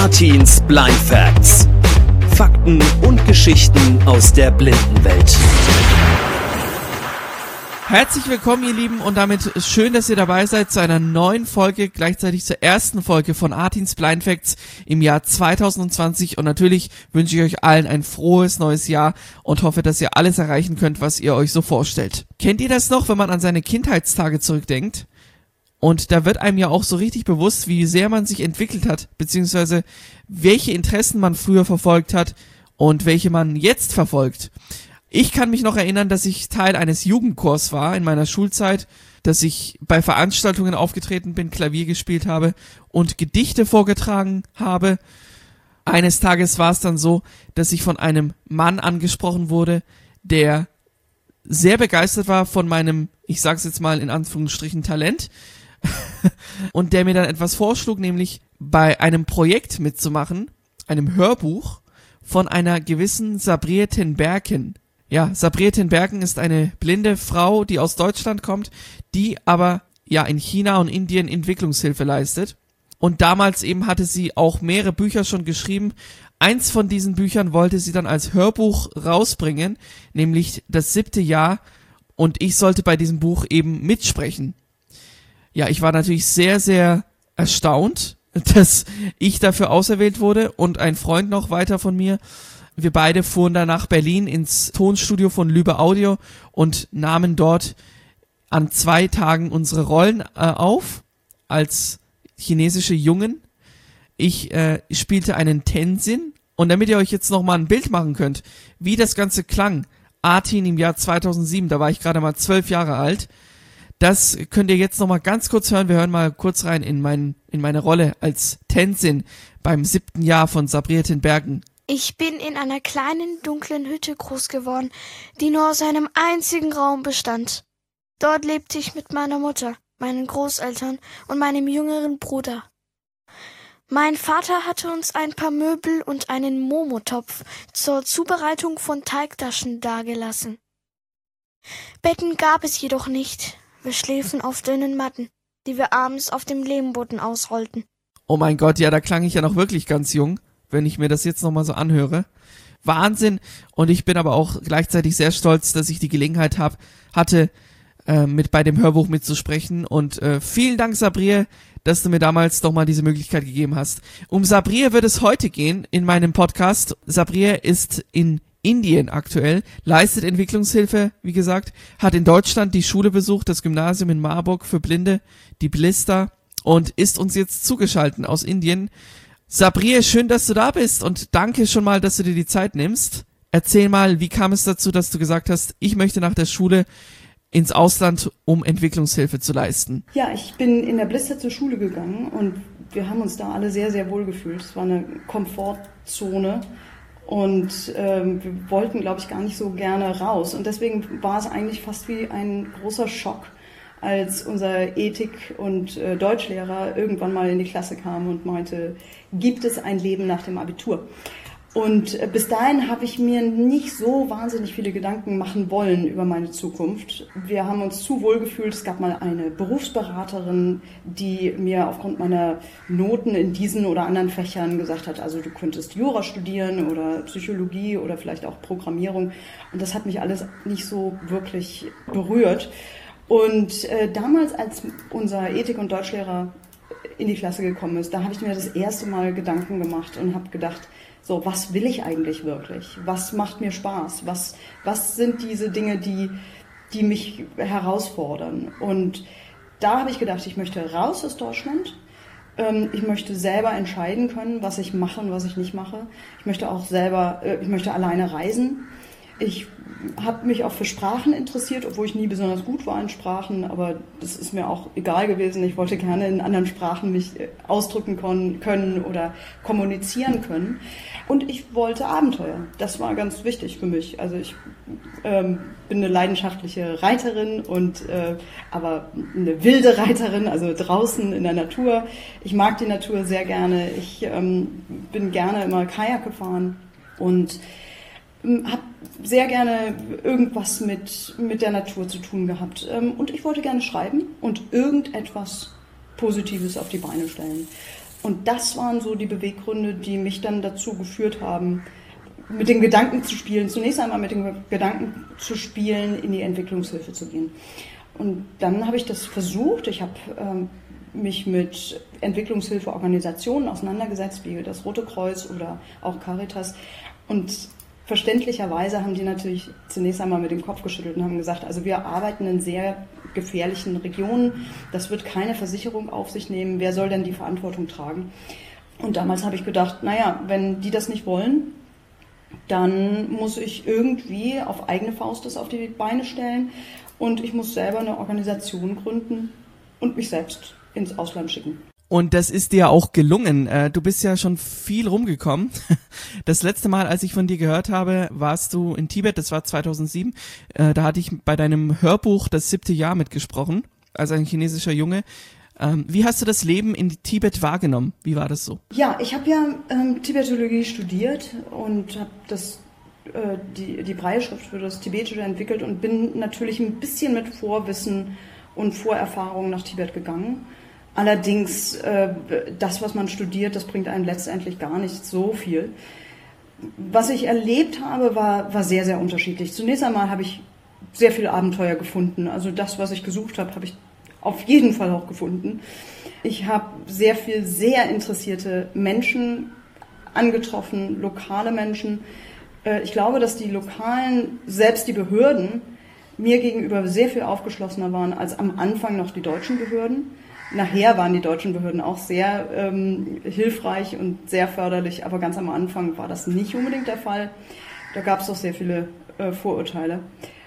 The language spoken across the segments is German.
Artins Blind Facts. Fakten und Geschichten aus der Blindenwelt. Herzlich willkommen, ihr Lieben, und damit schön, dass ihr dabei seid zu einer neuen Folge, gleichzeitig zur ersten Folge von Artins Blind Facts im Jahr 2020. Und natürlich wünsche ich euch allen ein frohes neues Jahr und hoffe, dass ihr alles erreichen könnt, was ihr euch so vorstellt. Kennt ihr das noch, wenn man an seine Kindheitstage zurückdenkt? Und da wird einem ja auch so richtig bewusst, wie sehr man sich entwickelt hat, beziehungsweise welche Interessen man früher verfolgt hat und welche man jetzt verfolgt. Ich kann mich noch erinnern, dass ich Teil eines Jugendchors war in meiner Schulzeit, dass ich bei Veranstaltungen aufgetreten bin, Klavier gespielt habe und Gedichte vorgetragen habe. Eines Tages war es dann so, dass ich von einem Mann angesprochen wurde, der sehr begeistert war von meinem, ich sag's jetzt mal in Anführungsstrichen, Talent und der mir dann etwas vorschlug, nämlich bei einem Projekt mitzumachen, einem Hörbuch von einer gewissen Sabriye Tenberken. Ja, Sabriye Tenberken ist eine blinde Frau, die aus Deutschland kommt, die aber ja in China und Indien Entwicklungshilfe leistet. Und damals eben hatte sie auch mehrere Bücher schon geschrieben. Eins von diesen Büchern wollte sie dann als Hörbuch rausbringen, nämlich das siebte Jahr. Und ich sollte bei diesem Buch eben mitsprechen ja, ich war natürlich sehr, sehr erstaunt, dass ich dafür auserwählt wurde und ein Freund noch weiter von mir. Wir beide fuhren dann nach Berlin ins Tonstudio von Lübe Audio und nahmen dort an zwei Tagen unsere Rollen äh, auf als chinesische Jungen. Ich äh, spielte einen Tenzin und damit ihr euch jetzt noch mal ein Bild machen könnt, wie das Ganze klang, Artin im Jahr 2007, da war ich gerade mal zwölf Jahre alt, das könnt ihr jetzt noch mal ganz kurz hören. Wir hören mal kurz rein in, mein, in meine Rolle als Tenzin beim siebten Jahr von Sabrieten Bergen. Ich bin in einer kleinen, dunklen Hütte groß geworden, die nur aus einem einzigen Raum bestand. Dort lebte ich mit meiner Mutter, meinen Großeltern und meinem jüngeren Bruder. Mein Vater hatte uns ein paar Möbel und einen Momotopf zur Zubereitung von Teigtaschen dagelassen. Betten gab es jedoch nicht, wir schliefen auf dünnen Matten, die wir abends auf dem Lehmboden ausrollten. Oh mein Gott, ja, da klang ich ja noch wirklich ganz jung, wenn ich mir das jetzt nochmal so anhöre. Wahnsinn. Und ich bin aber auch gleichzeitig sehr stolz, dass ich die Gelegenheit hab, hatte, äh, mit bei dem Hörbuch mitzusprechen. Und äh, vielen Dank, Sabriye, dass du mir damals doch mal diese Möglichkeit gegeben hast. Um Sabriye wird es heute gehen in meinem Podcast. Sabriye ist in Indien aktuell, leistet Entwicklungshilfe, wie gesagt, hat in Deutschland die Schule besucht, das Gymnasium in Marburg für Blinde, die Blister und ist uns jetzt zugeschalten aus Indien. Sabriye, schön, dass du da bist und danke schon mal, dass du dir die Zeit nimmst. Erzähl mal, wie kam es dazu, dass du gesagt hast, ich möchte nach der Schule ins Ausland, um Entwicklungshilfe zu leisten? Ja, ich bin in der Blister zur Schule gegangen und wir haben uns da alle sehr, sehr wohl gefühlt. Es war eine Komfortzone und ähm, wir wollten, glaube ich, gar nicht so gerne raus. Und deswegen war es eigentlich fast wie ein großer Schock, als unser Ethik- und äh, Deutschlehrer irgendwann mal in die Klasse kam und meinte, gibt es ein Leben nach dem Abitur? Und äh, bis dahin habe ich mir nicht so wahnsinnig viele Gedanken machen wollen über meine Zukunft. Wir haben uns zu wohl gefühlt. Es gab mal eine Berufsberaterin, die mir aufgrund meiner Noten in diesen oder anderen Fächern gesagt hat, also du könntest Jura studieren oder Psychologie oder vielleicht auch Programmierung. Und das hat mich alles nicht so wirklich berührt. Und äh, damals, als unser Ethik- und Deutschlehrer in die Klasse gekommen ist, da habe ich mir das erste Mal Gedanken gemacht und habe gedacht, so, was will ich eigentlich wirklich? Was macht mir Spaß? Was, was sind diese Dinge, die, die mich herausfordern? Und da habe ich gedacht, ich möchte raus aus Deutschland. Ähm, ich möchte selber entscheiden können, was ich mache und was ich nicht mache. Ich möchte auch selber, äh, ich möchte alleine reisen. Ich habe mich auch für Sprachen interessiert, obwohl ich nie besonders gut war in Sprachen, aber das ist mir auch egal gewesen. Ich wollte gerne in anderen Sprachen mich äh, ausdrücken können oder kommunizieren können. Und ich wollte Abenteuer. Das war ganz wichtig für mich. Also ich ähm, bin eine leidenschaftliche Reiterin und äh, aber eine wilde Reiterin, also draußen in der Natur. Ich mag die Natur sehr gerne. Ich ähm, bin gerne immer Kajak gefahren und habe sehr gerne irgendwas mit, mit der Natur zu tun gehabt. Ähm, und ich wollte gerne schreiben und irgendetwas Positives auf die Beine stellen. Und das waren so die Beweggründe, die mich dann dazu geführt haben, mit dem Gedanken zu spielen, zunächst einmal mit dem Gedanken zu spielen, in die Entwicklungshilfe zu gehen. Und dann habe ich das versucht. Ich habe ähm, mich mit Entwicklungshilfeorganisationen auseinandergesetzt, wie das Rote Kreuz oder auch Caritas. Und verständlicherweise haben die natürlich zunächst einmal mit dem Kopf geschüttelt und haben gesagt, also wir arbeiten in sehr gefährlichen Regionen, das wird keine Versicherung auf sich nehmen, wer soll denn die Verantwortung tragen? Und damals habe ich gedacht, naja, wenn die das nicht wollen, dann muss ich irgendwie auf eigene Faust das auf die Beine stellen und ich muss selber eine Organisation gründen und mich selbst ins Ausland schicken. Und das ist dir auch gelungen. Äh, du bist ja schon viel rumgekommen. Das letzte Mal, als ich von dir gehört habe, warst du in Tibet, das war 2007. Äh, da hatte ich bei deinem Hörbuch das siebte Jahr mitgesprochen, als ein chinesischer Junge. Ähm, wie hast du das Leben in Tibet wahrgenommen? Wie war das so? Ja, ich habe ja ähm, Tibetologie studiert und habe das äh, die, die Breitschrift für das Tibetische entwickelt und bin natürlich ein bisschen mit Vorwissen und Vorerfahrungen nach Tibet gegangen Allerdings, äh, das, was man studiert, das bringt einem letztendlich gar nicht so viel. Was ich erlebt habe, war, war sehr, sehr unterschiedlich. Zunächst einmal habe ich sehr viel Abenteuer gefunden. Also das, was ich gesucht habe, habe ich auf jeden Fall auch gefunden. Ich habe sehr viel sehr interessierte Menschen angetroffen, lokale Menschen. Äh, ich glaube, dass die lokalen, selbst die Behörden, mir gegenüber sehr viel aufgeschlossener waren als am Anfang noch die deutschen Behörden. Nachher waren die deutschen Behörden auch sehr ähm, hilfreich und sehr förderlich, aber ganz am Anfang war das nicht unbedingt der Fall. Da gab es auch sehr viele äh, Vorurteile.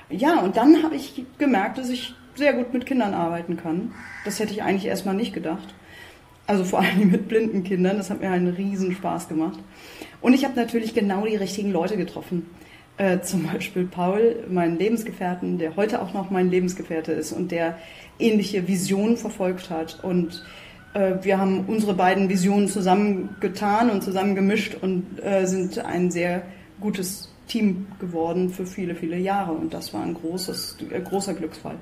Ja, und dann habe ich gemerkt, dass ich sehr gut mit Kindern arbeiten kann. Das hätte ich eigentlich erstmal nicht gedacht. Also vor allem mit blinden Kindern. Das hat mir einen riesen Spaß gemacht. Und ich habe natürlich genau die richtigen Leute getroffen. Äh, zum Beispiel Paul, meinen Lebensgefährten, der heute auch noch mein Lebensgefährte ist und der ähnliche Visionen verfolgt hat. Und äh, wir haben unsere beiden Visionen zusammengetan und zusammengemischt und äh, sind ein sehr gutes Team geworden für viele, viele Jahre. Und das war ein großes, äh, großer Glücksfall.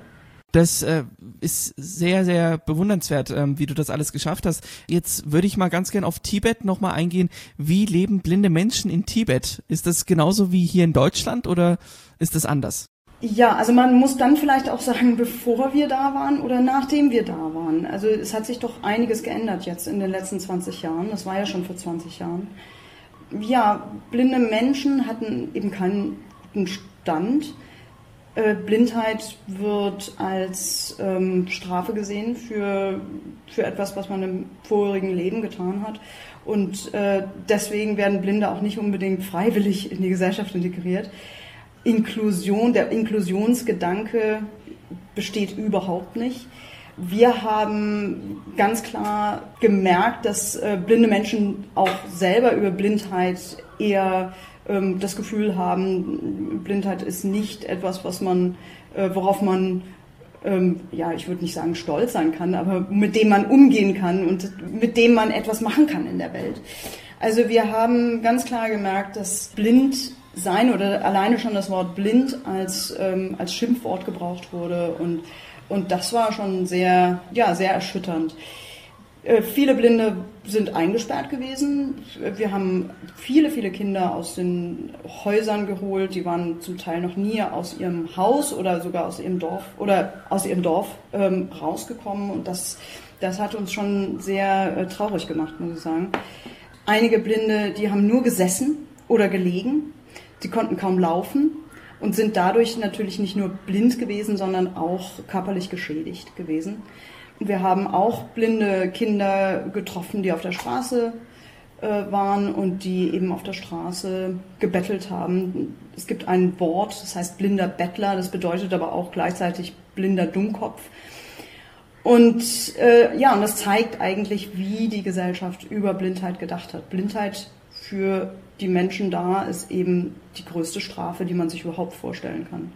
Das äh, ist sehr, sehr bewundernswert, ähm, wie du das alles geschafft hast. Jetzt würde ich mal ganz gern auf Tibet nochmal eingehen. Wie leben blinde Menschen in Tibet? Ist das genauso wie hier in Deutschland oder ist das anders? Ja, also man muss dann vielleicht auch sagen, bevor wir da waren oder nachdem wir da waren. Also es hat sich doch einiges geändert jetzt in den letzten 20 Jahren. Das war ja schon vor 20 Jahren. Ja, blinde Menschen hatten eben keinen guten Stand. Äh, Blindheit wird als ähm, Strafe gesehen für, für etwas, was man im vorherigen Leben getan hat. Und äh, deswegen werden Blinde auch nicht unbedingt freiwillig in die Gesellschaft integriert. Inklusion, der Inklusionsgedanke besteht überhaupt nicht. Wir haben ganz klar gemerkt, dass äh, blinde Menschen auch selber über Blindheit eher das Gefühl haben, Blindheit ist nicht etwas, was man, äh, worauf man ähm, ja, ich würde nicht sagen stolz sein kann, aber mit dem man umgehen kann und mit dem man etwas machen kann in der Welt. Also wir haben ganz klar gemerkt, dass blind sein oder alleine schon das Wort blind als, ähm, als Schimpfwort gebraucht wurde und, und das war schon sehr, ja, sehr erschütternd. Äh, viele Blinde sind eingesperrt gewesen. Wir haben viele, viele Kinder aus den Häusern geholt. Die waren zum Teil noch nie aus ihrem Haus oder sogar aus ihrem Dorf oder aus ihrem Dorf ähm, rausgekommen. Und das, das hat uns schon sehr äh, traurig gemacht, muss ich sagen. Einige Blinde, die haben nur gesessen oder gelegen Sie konnten kaum laufen und sind dadurch natürlich nicht nur blind gewesen, sondern auch körperlich geschädigt gewesen. Wir haben auch blinde Kinder getroffen, die auf der Straße äh, waren und die eben auf der Straße gebettelt haben. Es gibt ein Wort, das heißt blinder Bettler, das bedeutet aber auch gleichzeitig blinder Dummkopf. Und äh, ja, und das zeigt eigentlich, wie die Gesellschaft über Blindheit gedacht hat. Blindheit für die Menschen da ist eben die größte Strafe, die man sich überhaupt vorstellen kann.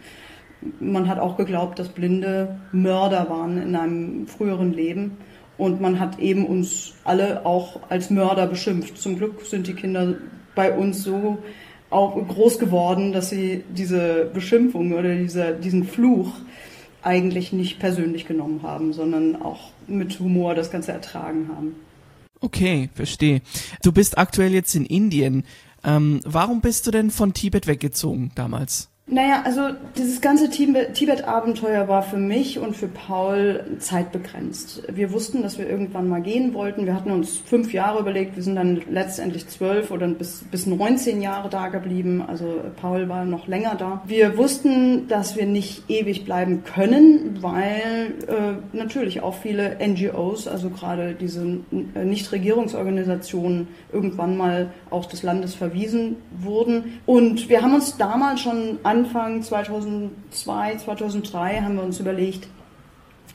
Man hat auch geglaubt, dass Blinde Mörder waren in einem früheren Leben. Und man hat eben uns alle auch als Mörder beschimpft. Zum Glück sind die Kinder bei uns so auch groß geworden, dass sie diese Beschimpfung oder diese, diesen Fluch eigentlich nicht persönlich genommen haben, sondern auch mit Humor das Ganze ertragen haben. Okay, verstehe. Du bist aktuell jetzt in Indien. Ähm, warum bist du denn von Tibet weggezogen damals? Naja, also dieses ganze Tibet-Abenteuer war für mich und für Paul zeitbegrenzt. Wir wussten, dass wir irgendwann mal gehen wollten. Wir hatten uns fünf Jahre überlegt. Wir sind dann letztendlich zwölf oder bis, bis 19 Jahre da geblieben. Also Paul war noch länger da. Wir wussten, dass wir nicht ewig bleiben können, weil äh, natürlich auch viele NGOs, also gerade diese äh, Nichtregierungsorganisationen, irgendwann mal auch des Landes verwiesen wurden. Und wir haben uns damals schon an Anfang 2002, 2003 haben wir uns überlegt,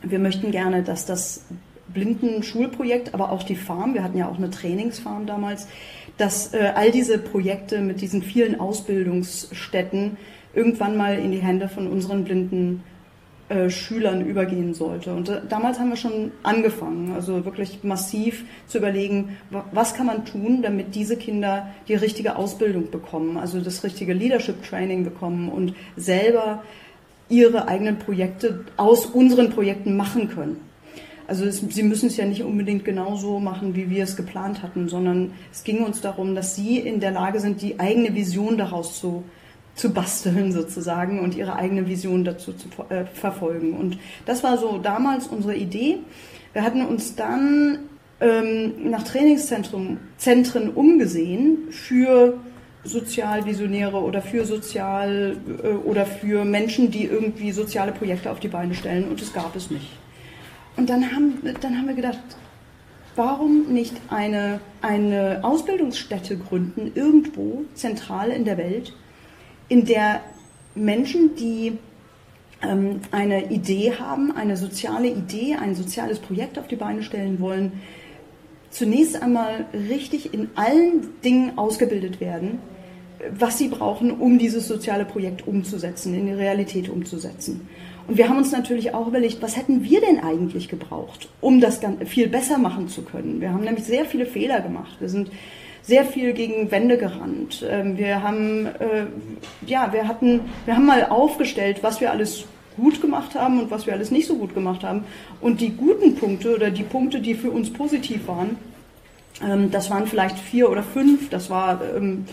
wir möchten gerne, dass das Blindenschulprojekt, aber auch die Farm, wir hatten ja auch eine Trainingsfarm damals, dass äh, all diese Projekte mit diesen vielen Ausbildungsstätten irgendwann mal in die Hände von unseren blinden äh, Schülern übergehen sollte. Und äh, damals haben wir schon angefangen, also wirklich massiv zu überlegen, was kann man tun, damit diese Kinder die richtige Ausbildung bekommen, also das richtige Leadership Training bekommen und selber ihre eigenen Projekte aus unseren Projekten machen können. Also es, sie müssen es ja nicht unbedingt genauso machen, wie wir es geplant hatten, sondern es ging uns darum, dass sie in der Lage sind, die eigene Vision daraus zu zu basteln sozusagen und ihre eigene Vision dazu zu äh, verfolgen. Und das war so damals unsere Idee. Wir hatten uns dann ähm, nach Trainingszentren Zentren umgesehen für Sozialvisionäre oder für Sozial äh, oder für Menschen, die irgendwie soziale Projekte auf die Beine stellen und das gab es nicht. Und dann haben, dann haben wir gedacht, warum nicht eine, eine Ausbildungsstätte gründen, irgendwo zentral in der Welt, in der Menschen, die ähm, eine Idee haben, eine soziale Idee, ein soziales Projekt auf die Beine stellen wollen, zunächst einmal richtig in allen Dingen ausgebildet werden, was sie brauchen, um dieses soziale Projekt umzusetzen, in die Realität umzusetzen. Und wir haben uns natürlich auch überlegt, was hätten wir denn eigentlich gebraucht, um das viel besser machen zu können. Wir haben nämlich sehr viele Fehler gemacht. Wir sind sehr viel gegen Wände gerannt. Ähm, wir haben, äh, ja, wir hatten, wir haben mal aufgestellt, was wir alles gut gemacht haben und was wir alles nicht so gut gemacht haben. Und die guten Punkte oder die Punkte, die für uns positiv waren, ähm, das waren vielleicht vier oder fünf. Das war, ähm,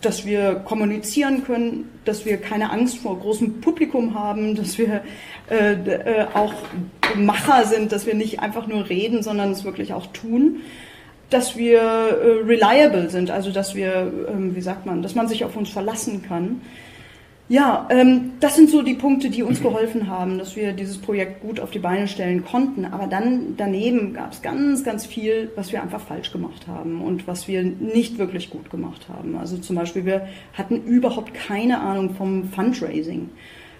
dass wir kommunizieren können, dass wir keine Angst vor großem Publikum haben, dass wir äh, äh, auch Macher sind, dass wir nicht einfach nur reden, sondern es wirklich auch tun dass wir äh, reliable sind, also dass wir, ähm, wie sagt man, dass man sich auf uns verlassen kann. Ja, ähm, das sind so die Punkte, die uns geholfen haben, dass wir dieses Projekt gut auf die Beine stellen konnten. Aber dann daneben gab es ganz, ganz viel, was wir einfach falsch gemacht haben und was wir nicht wirklich gut gemacht haben. Also zum Beispiel, wir hatten überhaupt keine Ahnung vom Fundraising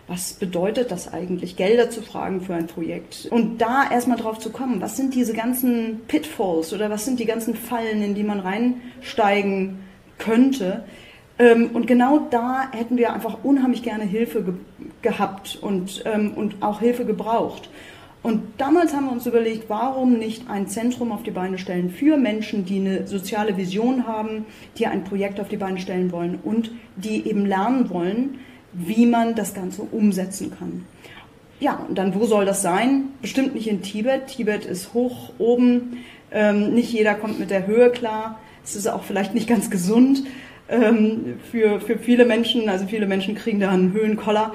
was bedeutet das eigentlich, Gelder zu fragen für ein Projekt? Und da erstmal drauf zu kommen, was sind diese ganzen Pitfalls oder was sind die ganzen Fallen, in die man reinsteigen könnte? Ähm, und genau da hätten wir einfach unheimlich gerne Hilfe ge gehabt und, ähm, und auch Hilfe gebraucht. Und damals haben wir uns überlegt, warum nicht ein Zentrum auf die Beine stellen für Menschen, die eine soziale Vision haben, die ein Projekt auf die Beine stellen wollen und die eben lernen wollen, wie man das Ganze umsetzen kann. Ja, und dann wo soll das sein? Bestimmt nicht in Tibet. Tibet ist hoch oben. Ähm, nicht jeder kommt mit der Höhe klar. Es ist auch vielleicht nicht ganz gesund ähm, für, für viele Menschen. Also viele Menschen kriegen da einen Höhenkoller.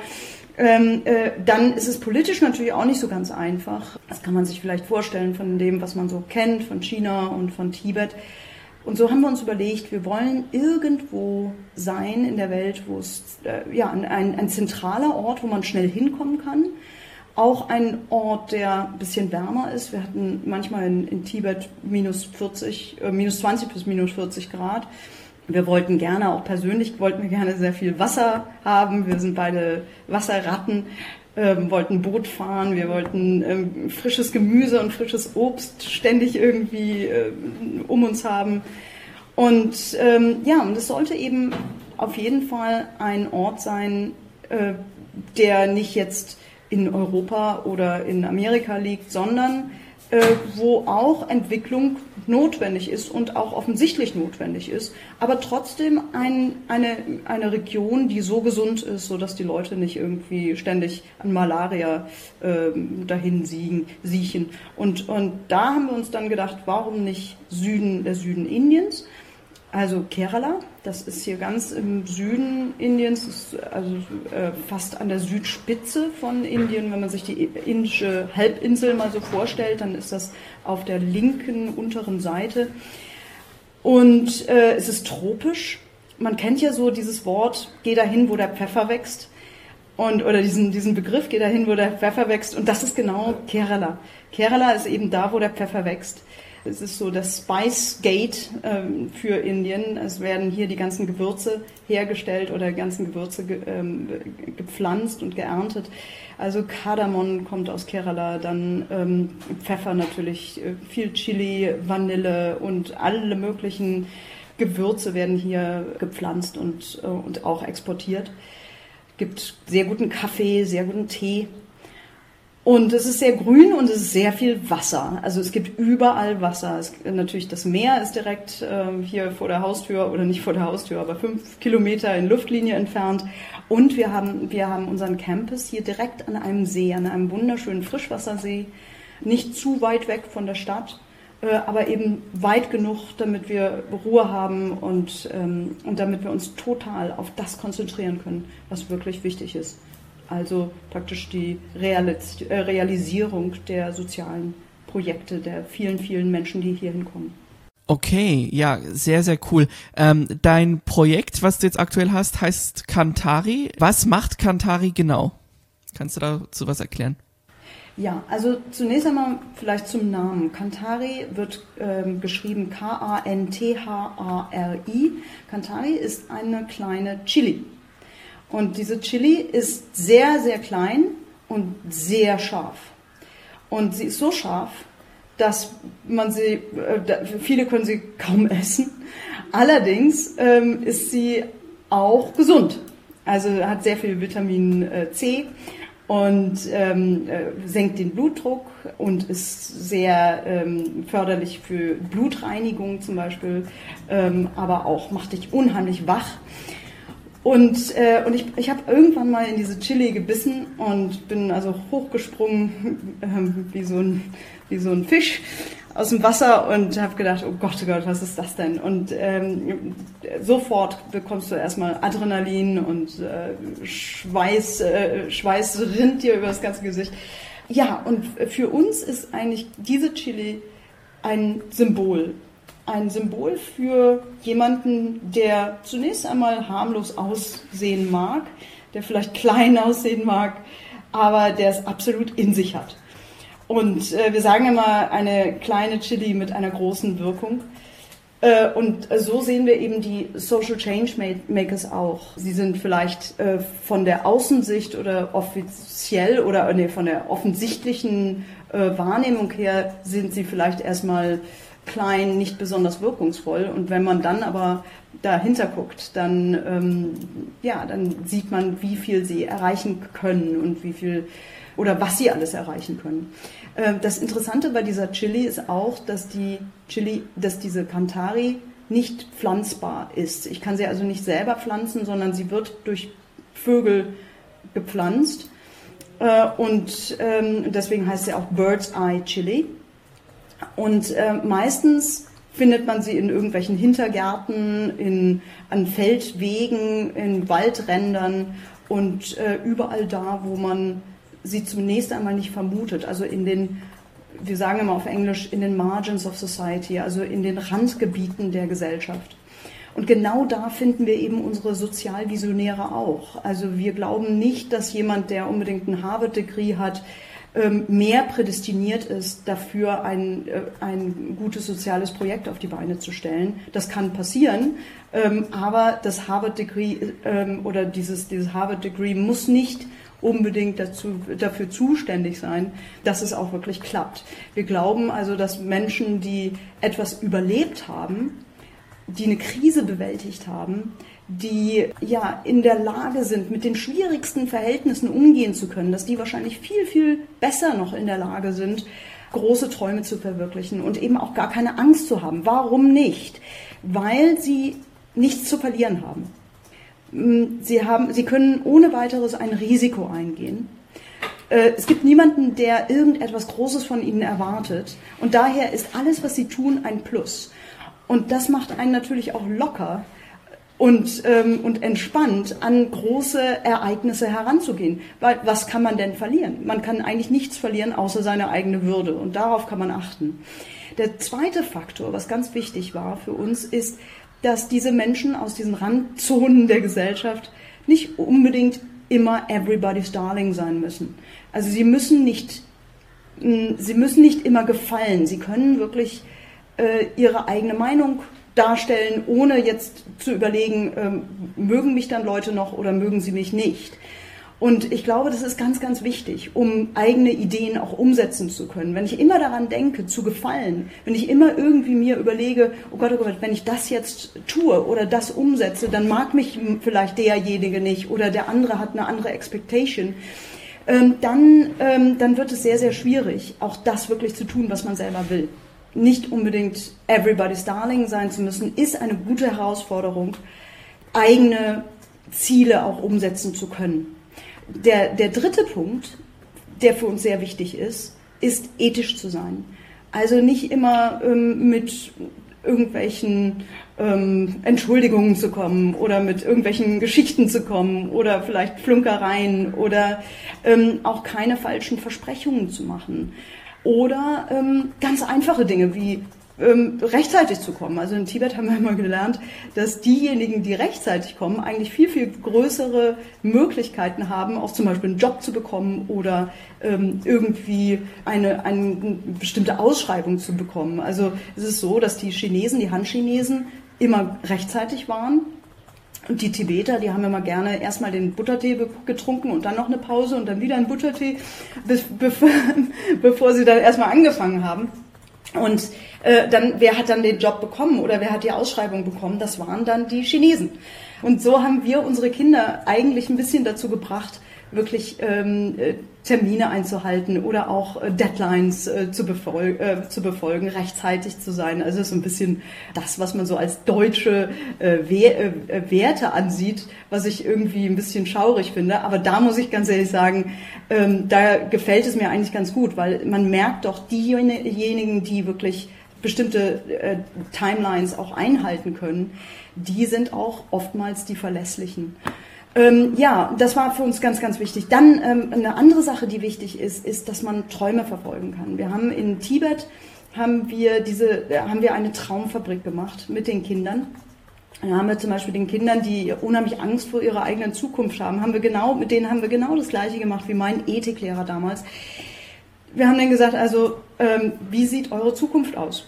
Ähm, äh, dann ist es politisch natürlich auch nicht so ganz einfach. Das kann man sich vielleicht vorstellen von dem, was man so kennt, von China und von Tibet. Und so haben wir uns überlegt, wir wollen irgendwo sein in der Welt, wo es äh, ja ein, ein zentraler Ort, wo man schnell hinkommen kann. Auch ein Ort, der ein bisschen wärmer ist. Wir hatten manchmal in, in Tibet minus 40, äh, minus 20 bis minus 40 Grad. Wir wollten gerne, auch persönlich wollten wir gerne sehr viel Wasser haben. Wir sind beide Wasserratten ähm, wollten Boot fahren, wir wollten ähm, frisches Gemüse und frisches Obst ständig irgendwie äh, um uns haben. Und ähm, ja, und es sollte eben auf jeden Fall ein Ort sein, äh, der nicht jetzt in Europa oder in Amerika liegt, sondern äh, wo auch Entwicklung notwendig ist und auch offensichtlich notwendig ist, aber trotzdem ein, eine, eine Region, die so gesund ist, sodass die Leute nicht irgendwie ständig an Malaria äh, dahin siegen, siechen. Und, und da haben wir uns dann gedacht, warum nicht Süden, der Süden Indiens? Also Kerala, das ist hier ganz im Süden Indiens, ist also äh, fast an der Südspitze von Indien. Wenn man sich die indische Halbinsel mal so vorstellt, dann ist das auf der linken unteren Seite. Und äh, es ist tropisch. Man kennt ja so dieses Wort, geh dahin, wo der Pfeffer wächst. Und, oder diesen, diesen Begriff, geh dahin, wo der Pfeffer wächst. Und das ist genau Kerala. Kerala ist eben da, wo der Pfeffer wächst. Es ist so das Spice Gate ähm, für Indien. Es werden hier die ganzen Gewürze hergestellt oder die ganzen Gewürze ge, ähm, gepflanzt und geerntet. Also Kardamom kommt aus Kerala, dann ähm, Pfeffer natürlich, äh, viel Chili, Vanille und alle möglichen Gewürze werden hier gepflanzt und, äh, und auch exportiert. Gibt sehr guten Kaffee, sehr guten Tee. Und es ist sehr grün und es ist sehr viel Wasser. Also es gibt überall Wasser. Es, natürlich das Meer ist direkt äh, hier vor der Haustür oder nicht vor der Haustür, aber fünf Kilometer in Luftlinie entfernt. Und wir haben, wir haben unseren Campus hier direkt an einem See, an einem wunderschönen Frischwassersee. Nicht zu weit weg von der Stadt, äh, aber eben weit genug, damit wir Ruhe haben und, ähm, und damit wir uns total auf das konzentrieren können, was wirklich wichtig ist also praktisch die Realis äh, Realisierung der sozialen Projekte der vielen, vielen Menschen, die hier hinkommen. Okay, ja, sehr, sehr cool. Ähm, dein Projekt, was du jetzt aktuell hast, heißt Kantari. Was macht Kantari genau? Kannst du dazu was erklären? Ja, also zunächst einmal vielleicht zum Namen. Kantari wird ähm, geschrieben K-A-N-T-H-A-R-I. Kantari ist eine kleine Chili. Und diese Chili ist sehr, sehr klein und sehr scharf. Und sie ist so scharf, dass man sie, äh, viele können sie kaum essen. Allerdings ähm, ist sie auch gesund. Also hat sehr viel Vitamin äh, C und ähm, äh, senkt den Blutdruck und ist sehr ähm, förderlich für Blutreinigung zum Beispiel, aber auch macht dich unheimlich wach. Und, äh, und ich, ich habe irgendwann mal in diese Chili gebissen und bin also hochgesprungen äh, wie, so ein, wie so ein Fisch aus dem Wasser und habe gedacht, oh Gott, oh Gott, was ist das denn? Und ähm, sofort bekommst du erstmal Adrenalin und äh, Schweiß, äh, Schweiß rinnt dir über das ganze Gesicht. Ja, und für uns ist eigentlich diese Chili ein Symbol ein Symbol für jemanden, der zunächst einmal harmlos aussehen mag, der vielleicht klein aussehen mag, aber der es absolut in sich hat. Und äh, wir sagen immer eine kleine Chili mit einer großen Wirkung. Äh, und so sehen wir eben die Social Change Makers auch. Sie sind vielleicht äh, von der Außensicht oder offiziell oder nee, von der offensichtlichen äh, Wahrnehmung her sind sie vielleicht erstmal klein, nicht besonders wirkungsvoll. Und wenn man dann aber dahinter guckt, dann, ähm, ja, dann sieht man, wie viel sie erreichen können und wie viel oder was sie alles erreichen können. Äh, das Interessante bei dieser Chili ist auch, dass die Chili, dass diese Kantari nicht pflanzbar ist. Ich kann sie also nicht selber pflanzen, sondern sie wird durch Vögel gepflanzt. Äh, und ähm, deswegen heißt sie auch Bird's Eye Chili. Und äh, meistens findet man sie in irgendwelchen Hintergärten, in, an Feldwegen, in Waldrändern und äh, überall da, wo man sie zunächst einmal nicht vermutet. Also in den, wir sagen immer auf Englisch, in den Margins of Society, also in den Randgebieten der Gesellschaft. Und genau da finden wir eben unsere Sozialvisionäre auch. Also wir glauben nicht, dass jemand, der unbedingt ein Harvard-Degree hat, mehr prädestiniert ist, dafür ein, äh, ein gutes soziales Projekt auf die Beine zu stellen. Das kann passieren, ähm, aber das Harvard-Degree ähm, oder dieses, dieses Harvard-Degree muss nicht unbedingt dazu, dafür zuständig sein, dass es auch wirklich klappt. Wir glauben also, dass Menschen, die etwas überlebt haben, die eine Krise bewältigt haben, die ja in der Lage sind, mit den schwierigsten Verhältnissen umgehen zu können, dass die wahrscheinlich viel, viel besser noch in der Lage sind, große Träume zu verwirklichen und eben auch gar keine Angst zu haben. Warum nicht? Weil sie nichts zu verlieren haben. Mm, sie, haben, sie können ohne weiteres ein Risiko eingehen. Äh, es gibt niemanden, der irgendetwas Großes von ihnen erwartet. Und daher ist alles, was sie tun, ein Plus. Und das macht einen natürlich auch locker und, ähm, und entspannt an große Ereignisse heranzugehen. Weil was kann man denn verlieren? Man kann eigentlich nichts verlieren, außer seine eigene Würde. Und darauf kann man achten. Der zweite Faktor, was ganz wichtig war für uns, ist, dass diese Menschen aus diesen Randzonen der Gesellschaft nicht unbedingt immer everybody's darling sein müssen. Also sie müssen nicht, mm, sie müssen nicht immer gefallen. Sie können wirklich äh, ihre eigene Meinung darstellen, ohne jetzt zu überlegen, ähm, mögen mich dann Leute noch oder mögen sie mich nicht. Und ich glaube, das ist ganz, ganz wichtig, um eigene Ideen auch umsetzen zu können. Wenn ich immer daran denke, zu gefallen, wenn ich immer irgendwie mir überlege, oh Gott, oh Gott, wenn ich das jetzt tue oder das umsetze, dann mag mich vielleicht derjenige nicht oder der andere hat eine andere Expectation, ähm, dann, ähm, dann wird es sehr, sehr schwierig, auch das wirklich zu tun, was man selber will. Nicht unbedingt everybody's darling sein zu müssen, ist eine gute Herausforderung, eigene Ziele auch umsetzen zu können. Der, der dritte Punkt, der für uns sehr wichtig ist, ist ethisch zu sein. Also nicht immer ähm, mit irgendwelchen ähm, Entschuldigungen zu kommen oder mit irgendwelchen Geschichten zu kommen oder vielleicht Flunkereien oder ähm, auch keine falschen Versprechungen zu machen. Oder ähm, ganz einfache Dinge wie ähm, rechtzeitig zu kommen. Also in Tibet haben wir immer gelernt, dass diejenigen, die rechtzeitig kommen, eigentlich viel, viel größere Möglichkeiten haben, auch zum Beispiel einen Job zu bekommen oder ähm, irgendwie eine, eine bestimmte Ausschreibung zu bekommen. Also es ist so, dass die Chinesen, die Han-Chinesen, immer rechtzeitig waren. Und die Tibeter, die haben immer gerne erstmal den Buttertee getrunken und dann noch eine Pause und dann wieder einen Buttertee, bevor, bevor sie dann erstmal angefangen haben. Und äh, dann, wer hat dann den Job bekommen oder wer hat die Ausschreibung bekommen? Das waren dann die Chinesen. Und so haben wir unsere Kinder eigentlich ein bisschen dazu gebracht, wirklich ähm, äh, Termine einzuhalten oder auch äh, Deadlines äh, zu, befolgen, äh, zu befolgen, rechtzeitig zu sein. Also so ein bisschen das, was man so als deutsche äh, We äh, Werte ansieht, was ich irgendwie ein bisschen schaurig finde. Aber da muss ich ganz ehrlich sagen, ähm, da gefällt es mir eigentlich ganz gut, weil man merkt doch diejenigen, die wirklich bestimmte äh, Timelines auch einhalten können, die sind auch oftmals die verlässlichen. Ähm, ja, das war für uns ganz, ganz wichtig. Dann ähm, eine andere Sache, die wichtig ist, ist, dass man Träume verfolgen kann. Wir haben in Tibet haben wir diese, äh, haben wir eine Traumfabrik gemacht mit den Kindern. Da haben wir zum Beispiel den Kindern, die unheimlich Angst vor ihrer eigenen Zukunft haben, haben wir genau, mit denen haben wir genau das Gleiche gemacht wie mein Ethiklehrer damals. Wir haben denen gesagt, also ähm, wie sieht eure Zukunft aus?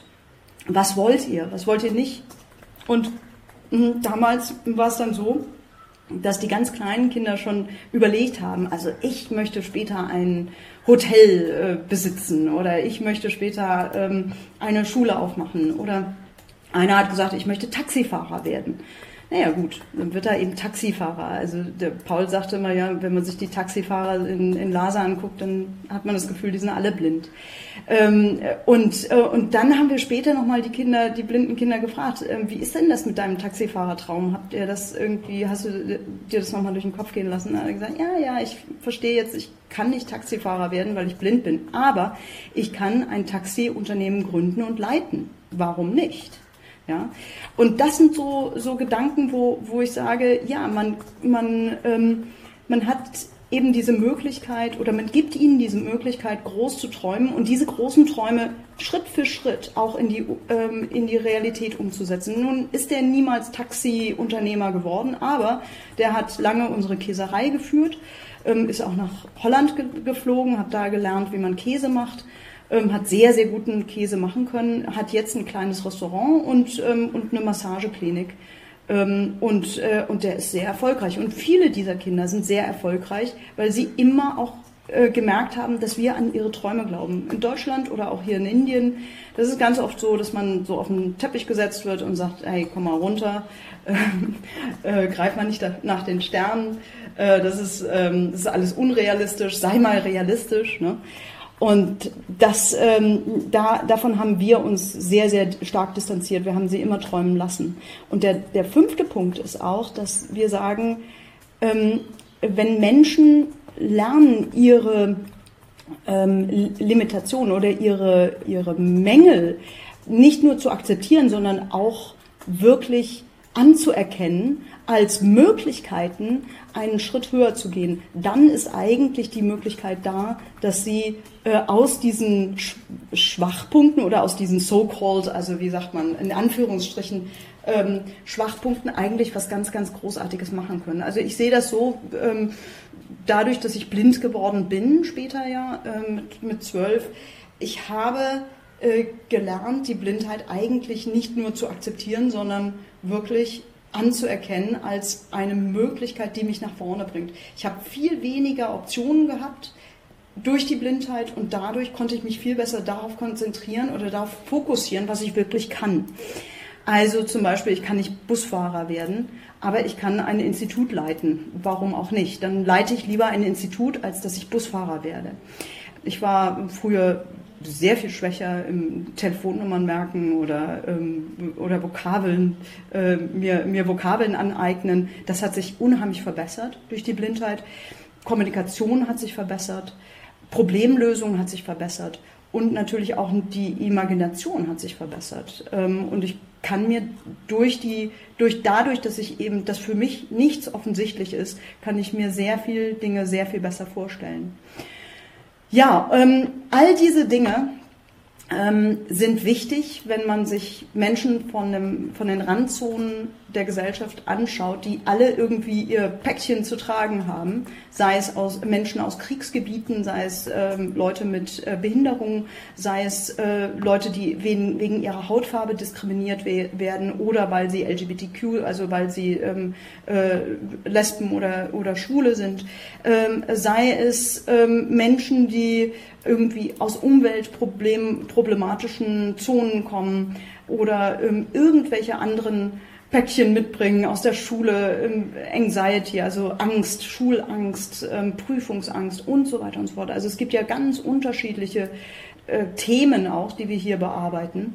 Was wollt ihr? Was wollt ihr nicht? Und mh, damals war es dann so, dass die ganz kleinen Kinder schon überlegt haben, also ich möchte später ein Hotel äh, besitzen oder ich möchte später ähm, eine Schule aufmachen oder einer hat gesagt, ich möchte Taxifahrer werden. Naja gut, dann wird er eben Taxifahrer. Also der Paul sagte immer, ja, wenn man sich die Taxifahrer in, in Lhasa anguckt, dann hat man das Gefühl, die sind alle blind. Ähm, und, äh, und dann haben wir später nochmal die Kinder, die blinden Kinder gefragt, äh, wie ist denn das mit deinem Taxifahrertraum? Habt ihr das irgendwie, hast du dir das nochmal durch den Kopf gehen lassen? Da hat er gesagt, ja, ja, ich verstehe jetzt, ich kann nicht Taxifahrer werden, weil ich blind bin, aber ich kann ein Taxiunternehmen gründen und leiten. Warum nicht? Ja? Und das sind so, so Gedanken, wo, wo ich sage, ja, man, man, ähm, man hat eben diese Möglichkeit oder man gibt ihnen diese Möglichkeit, groß zu träumen und diese großen Träume Schritt für Schritt auch in die, ähm, in die Realität umzusetzen. Nun ist er niemals Taxi-Unternehmer geworden, aber der hat lange unsere Käserei geführt, ähm, ist auch nach Holland ge geflogen, hat da gelernt, wie man Käse macht ähm, hat sehr, sehr guten Käse machen können, hat jetzt ein kleines Restaurant und, ähm, und eine Massageklinik. Ähm, und, äh, und der ist sehr erfolgreich. Und viele dieser Kinder sind sehr erfolgreich, weil sie immer auch äh, gemerkt haben, dass wir an ihre Träume glauben. In Deutschland oder auch hier in Indien, das ist ganz oft so, dass man so auf den Teppich gesetzt wird und sagt, hey, komm mal runter, äh, greif mal nicht nach den Sternen, äh, das, ist, ähm, das ist alles unrealistisch, sei mal realistisch. Ne? Und das, ähm, da, davon haben wir uns sehr, sehr stark distanziert. Wir haben sie immer träumen lassen. Und der, der fünfte Punkt ist auch, dass wir sagen, ähm, wenn Menschen lernen, ihre ähm, Limitationen oder ihre, ihre Mängel nicht nur zu akzeptieren, sondern auch wirklich anzuerkennen als Möglichkeiten, einen Schritt höher zu gehen, dann ist eigentlich die Möglichkeit da, dass sie äh, aus diesen Sch Schwachpunkten oder aus diesen so-called, also wie sagt man, in Anführungsstrichen, ähm, Schwachpunkten eigentlich was ganz, ganz Großartiges machen können. Also ich sehe das so, ähm, dadurch, dass ich blind geworden bin, später ja, äh, mit, mit zwölf, ich habe äh, gelernt, die Blindheit eigentlich nicht nur zu akzeptieren, sondern wirklich anzuerkennen als eine Möglichkeit, die mich nach vorne bringt. Ich habe viel weniger Optionen gehabt durch die Blindheit und dadurch konnte ich mich viel besser darauf konzentrieren oder darauf fokussieren, was ich wirklich kann. Also zum Beispiel, ich kann nicht Busfahrer werden, aber ich kann ein Institut leiten. Warum auch nicht? Dann leite ich lieber ein Institut, als dass ich Busfahrer werde. Ich war früher sehr viel schwächer im Telefonnummern merken oder, ähm, oder Vokabeln, äh, mir, mir Vokabeln aneignen. Das hat sich unheimlich verbessert durch die Blindheit. Kommunikation hat sich verbessert, Problemlösung hat sich verbessert und natürlich auch die Imagination hat sich verbessert. Ähm, und ich kann mir durch die, durch dadurch, dass ich eben, dass für mich nichts offensichtlich ist, kann ich mir sehr viel Dinge sehr viel besser vorstellen. Ja, ähm, all diese Dinge ähm, sind wichtig, wenn man sich Menschen von, dem, von den Randzonen der Gesellschaft anschaut, die alle irgendwie ihr Päckchen zu tragen haben, sei es aus Menschen aus Kriegsgebieten, sei es ähm, Leute mit äh, Behinderungen, sei es äh, Leute, die wegen, wegen ihrer Hautfarbe diskriminiert we werden oder weil sie LGBTQ, also weil sie ähm, äh, Lesben oder, oder Schwule sind, ähm, sei es ähm, Menschen, die irgendwie aus umweltproblematischen Zonen kommen oder ähm, irgendwelche anderen Päckchen mitbringen aus der Schule, ähm, Anxiety, also Angst, Schulangst, ähm, Prüfungsangst und so weiter und so fort. Also es gibt ja ganz unterschiedliche äh, Themen auch, die wir hier bearbeiten.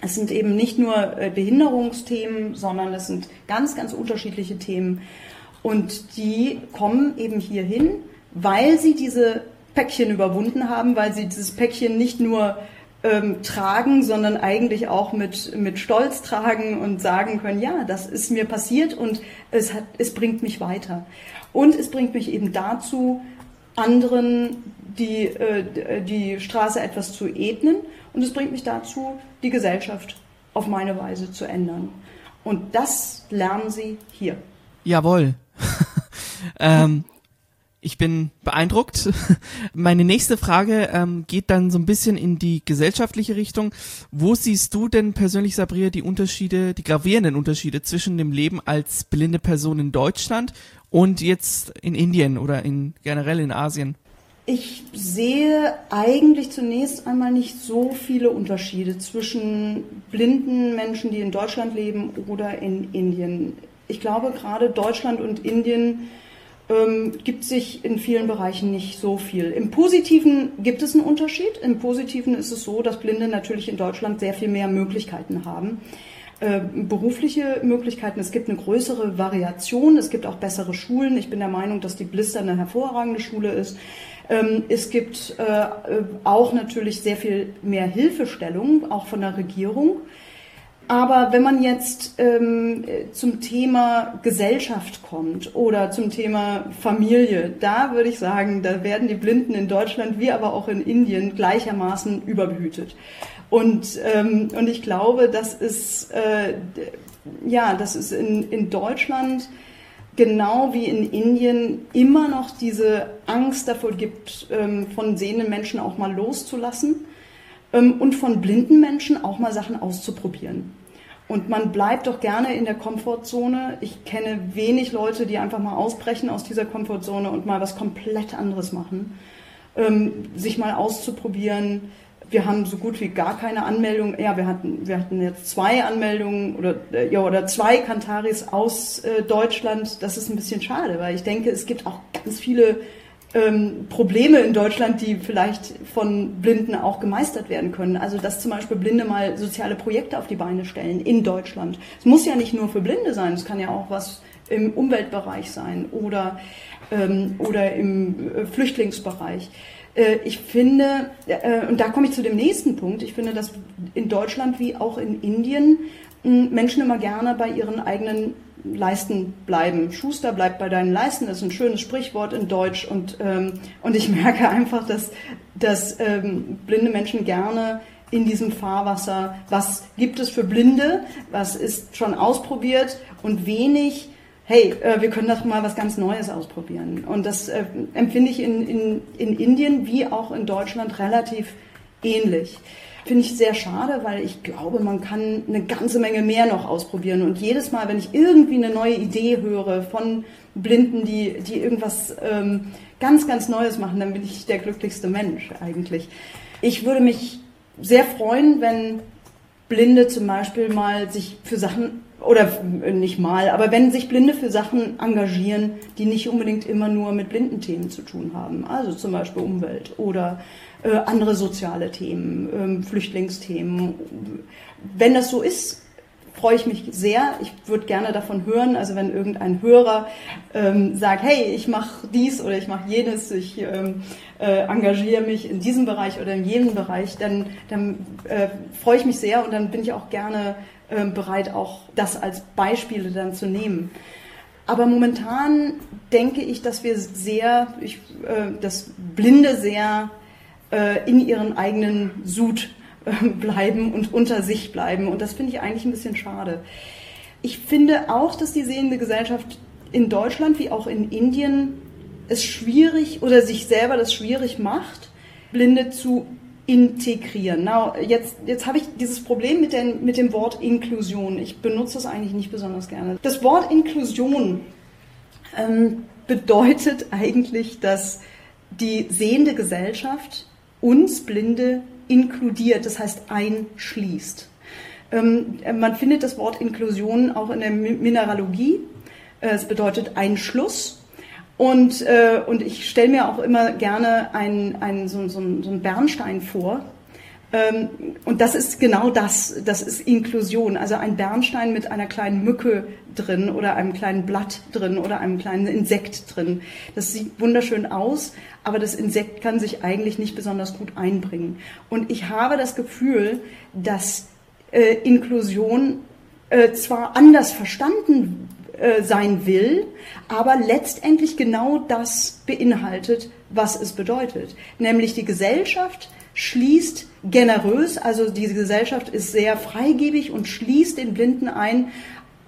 Es sind eben nicht nur äh, Behinderungsthemen, sondern es sind ganz, ganz unterschiedliche Themen. Und die kommen eben hierhin, weil sie diese Päckchen überwunden haben, weil sie dieses Päckchen nicht nur ähm, tragen, sondern eigentlich auch mit, mit Stolz tragen und sagen können, ja, das ist mir passiert und es, hat, es bringt mich weiter. Und es bringt mich eben dazu, anderen die, äh, die Straße etwas zu ebnen und es bringt mich dazu, die Gesellschaft auf meine Weise zu ändern. Und das lernen sie hier. Jawohl. ähm, ich bin beeindruckt. Meine nächste Frage ähm, geht dann so ein bisschen in die gesellschaftliche Richtung. Wo siehst du denn persönlich, Sabria, die Unterschiede, die gravierenden Unterschiede zwischen dem Leben als blinde Person in Deutschland und jetzt in Indien oder in generell in Asien? Ich sehe eigentlich zunächst einmal nicht so viele Unterschiede zwischen blinden Menschen, die in Deutschland leben oder in Indien. Ich glaube, gerade Deutschland und Indien ähm, gibt sich in vielen Bereichen nicht so viel. Im Positiven gibt es einen Unterschied. Im Positiven ist es so, dass Blinde natürlich in Deutschland sehr viel mehr Möglichkeiten haben. Äh, berufliche Möglichkeiten, es gibt eine größere Variation, es gibt auch bessere Schulen. Ich bin der Meinung, dass die Blister eine hervorragende Schule ist. Ähm, es gibt äh, auch natürlich sehr viel mehr Hilfestellung, auch von der Regierung. Aber wenn man jetzt ähm, zum Thema Gesellschaft kommt oder zum Thema Familie, da würde ich sagen, da werden die Blinden in Deutschland wie aber auch in Indien gleichermaßen überbehütet. Und, ähm, und ich glaube, das ist, äh, ja, das ist in, in Deutschland genau wie in Indien immer noch diese Angst davor gibt, ähm, von sehenden Menschen auch mal loszulassen ähm, und von blinden Menschen auch mal Sachen auszuprobieren. Und man bleibt doch gerne in der Komfortzone. Ich kenne wenig Leute, die einfach mal ausbrechen aus dieser Komfortzone und mal was komplett anderes machen. Ähm, sich mal auszuprobieren. Wir haben so gut wie gar keine Anmeldungen. Ja, wir hatten, wir hatten jetzt zwei Anmeldungen oder, äh, ja, oder zwei Kantaris aus äh, Deutschland. Das ist ein bisschen schade, weil ich denke, es gibt auch ganz viele ähm, Probleme in Deutschland, die vielleicht von Blinden auch gemeistert werden können. Also dass zum Beispiel Blinde mal soziale Projekte auf die Beine stellen in Deutschland. Es muss ja nicht nur für Blinde sein, es kann ja auch was im Umweltbereich sein oder, ähm, oder im äh, Flüchtlingsbereich. Äh, ich finde, äh, und da komme ich zu dem nächsten Punkt, ich finde, dass in Deutschland wie auch in Indien Menschen immer gerne bei ihren eigenen Leisten bleiben. Schuster bleibt bei deinen Leisten, das ist ein schönes Sprichwort in Deutsch. Und, ähm, und ich merke einfach, dass, dass ähm, blinde Menschen gerne in diesem Fahrwasser, was gibt es für Blinde, was ist schon ausprobiert und wenig, hey, äh, wir können doch mal was ganz Neues ausprobieren. Und das äh, empfinde ich in, in, in Indien wie auch in Deutschland relativ ähnlich. Finde ich sehr schade, weil ich glaube, man kann eine ganze Menge mehr noch ausprobieren. Und jedes Mal, wenn ich irgendwie eine neue Idee höre von Blinden, die, die irgendwas ähm, ganz, ganz Neues machen, dann bin ich der glücklichste Mensch eigentlich. Ich würde mich sehr freuen, wenn Blinde zum Beispiel mal sich für Sachen oder nicht mal, aber wenn sich Blinde für Sachen engagieren, die nicht unbedingt immer nur mit Blindenthemen zu tun haben, also zum Beispiel Umwelt oder äh, andere soziale Themen, äh, Flüchtlingsthemen. Wenn das so ist, freue ich mich sehr. Ich würde gerne davon hören. Also wenn irgendein Hörer ähm, sagt, hey, ich mache dies oder ich mache jenes, ich ähm, äh, engagiere mich in diesem Bereich oder in jenem Bereich, dann, dann äh, freue ich mich sehr und dann bin ich auch gerne bereit, auch das als Beispiele dann zu nehmen. Aber momentan denke ich, dass wir sehr, ich, äh, das Blinde sehr äh, in ihren eigenen Sud äh, bleiben und unter sich bleiben. Und das finde ich eigentlich ein bisschen schade. Ich finde auch, dass die sehende Gesellschaft in Deutschland wie auch in Indien es schwierig oder sich selber das schwierig macht, Blinde zu integrieren. Now, jetzt, jetzt habe ich dieses Problem mit, den, mit dem Wort Inklusion. Ich benutze das eigentlich nicht besonders gerne. Das Wort Inklusion ähm, bedeutet eigentlich, dass die sehende Gesellschaft uns Blinde inkludiert, das heißt einschließt. Ähm, man findet das Wort Inklusion auch in der Mineralogie. Äh, es bedeutet Einschluss. Und, äh, und ich stelle mir auch immer gerne einen, einen, so, so, so einen Bernstein vor, ähm, und das ist genau das, das ist Inklusion. Also ein Bernstein mit einer kleinen Mücke drin oder einem kleinen Blatt drin oder einem kleinen Insekt drin. Das sieht wunderschön aus, aber das Insekt kann sich eigentlich nicht besonders gut einbringen. Und ich habe das Gefühl, dass äh, Inklusion äh, zwar anders verstanden äh, sein will, aber letztendlich genau das beinhaltet, was es bedeutet. Nämlich die Gesellschaft schließt generös, also diese Gesellschaft ist sehr freigebig und schließt den Blinden ein.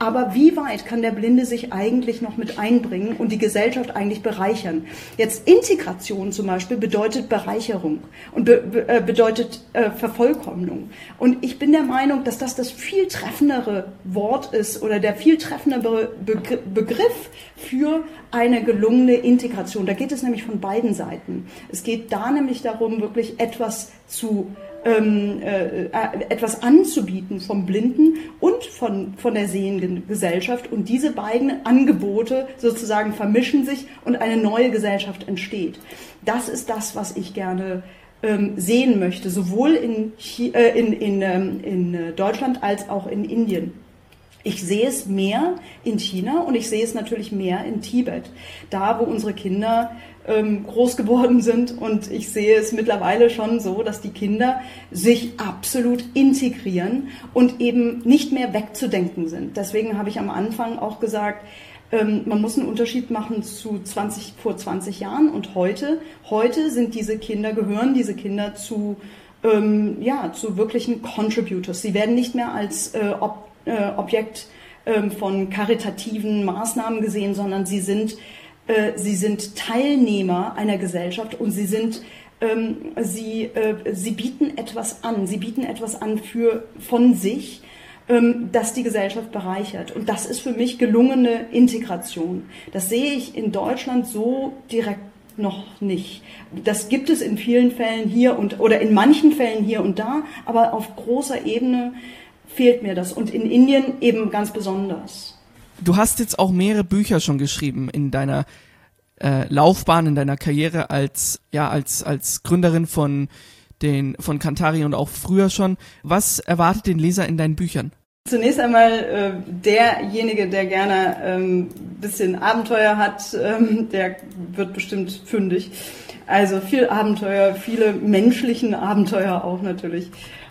Aber wie weit kann der Blinde sich eigentlich noch mit einbringen und die Gesellschaft eigentlich bereichern? Jetzt Integration zum Beispiel bedeutet Bereicherung und be be äh, bedeutet äh, Vervollkommnung. Und ich bin der Meinung, dass das das viel treffendere Wort ist oder der viel treffendere Be Begriff für eine gelungene Integration. Da geht es nämlich von beiden Seiten. Es geht da nämlich darum, wirklich etwas zu ähm, äh, äh, etwas anzubieten vom Blinden und von, von der sehenden Gesellschaft. Und diese beiden Angebote sozusagen vermischen sich und eine neue Gesellschaft entsteht. Das ist das, was ich gerne ähm, sehen möchte, sowohl in, äh, in, in, ähm, in äh, Deutschland als auch in Indien. Ich sehe es mehr in China und ich sehe es natürlich mehr in Tibet, da wo unsere Kinder ähm, groß geworden sind. Und ich sehe es mittlerweile schon so, dass die Kinder sich absolut integrieren und eben nicht mehr wegzudenken sind. Deswegen habe ich am Anfang auch gesagt, ähm, man muss einen Unterschied machen zu 20, vor 20 Jahren und heute. Heute sind diese Kinder, gehören diese Kinder zu, ähm, ja, zu wirklichen Contributors. Sie werden nicht mehr als äh, Ob äh, Objekt äh, von karitativen Maßnahmen gesehen, sondern sie sind, äh, sie sind Teilnehmer einer Gesellschaft und sie sind ähm, sie, äh, sie bieten etwas an, sie bieten etwas an für, von sich, ähm, das die Gesellschaft bereichert. Und das ist für mich gelungene Integration. Das sehe ich in Deutschland so direkt noch nicht. Das gibt es in vielen Fällen hier und oder in manchen Fällen hier und da, aber auf großer Ebene fehlt mir das und in Indien eben ganz besonders. Du hast jetzt auch mehrere Bücher schon geschrieben in deiner äh, Laufbahn, in deiner Karriere als ja als als Gründerin von den von Cantari und auch früher schon. Was erwartet den Leser in deinen Büchern? Zunächst einmal äh, derjenige, der gerne ähm, bisschen Abenteuer hat, ähm, der wird bestimmt fündig. Also viel Abenteuer, viele menschlichen Abenteuer auch natürlich.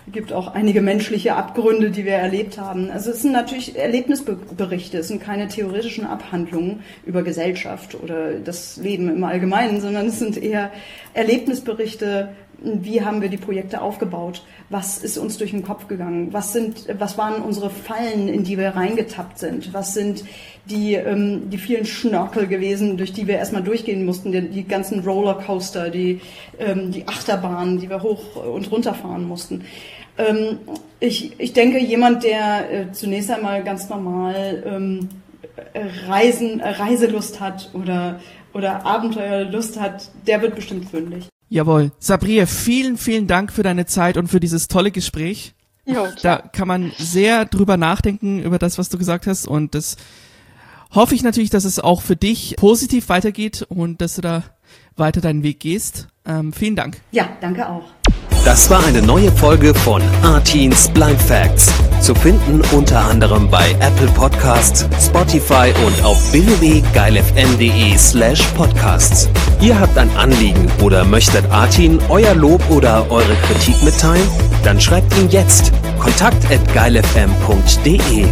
Es gibt auch einige menschliche Abgründe, die wir erlebt haben. Also es sind natürlich Erlebnisberichte, es sind keine theoretischen Abhandlungen über Gesellschaft oder das Leben im Allgemeinen, sondern es sind eher Erlebnisberichte, wie haben wir die Projekte aufgebaut? Was ist uns durch den Kopf gegangen? Was sind, was waren unsere Fallen, in die wir reingetappt sind? Was sind die, ähm, die vielen Schnörkel gewesen, durch die wir erstmal durchgehen mussten? Die, die ganzen Rollercoaster, die, ähm, die Achterbahnen, die wir hoch und runter fahren mussten. Ähm, ich, ich denke, jemand, der äh, zunächst einmal ganz normal ähm, Reisen, Reiselust hat oder, oder Abenteuerlust hat, der wird bestimmt fündig. Jawohl. Sabria, vielen, vielen Dank für deine Zeit und für dieses tolle Gespräch. Jo, da kann man sehr drüber nachdenken, über das, was du gesagt hast. Und das hoffe ich natürlich, dass es auch für dich positiv weitergeht und dass du da weiter deinen Weg gehst. Ähm, vielen Dank. Ja, danke auch. Das war eine neue Folge von Artins Blind Facts. Zu finden unter anderem bei Apple Podcasts, Spotify und auf www.geilfm.de slash podcasts. Ihr habt ein Anliegen oder möchtet Artin euer Lob oder eure Kritik mitteilen? Dann schreibt ihn jetzt kontakt at geilfm.de.